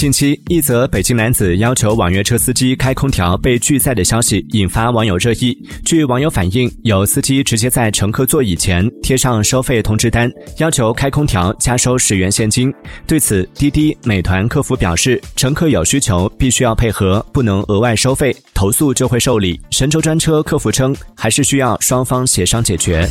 近期一则北京男子要求网约车司机开空调被拒载的消息引发网友热议据网友反映有司机直接在乘客座椅前贴上收费通知单。要求开空调加收十元现金。对此滴滴美团客服表示乘客有需求必须要配合不能额外收费。投诉就会受理。神州专车客服称还是需要双方协商解决。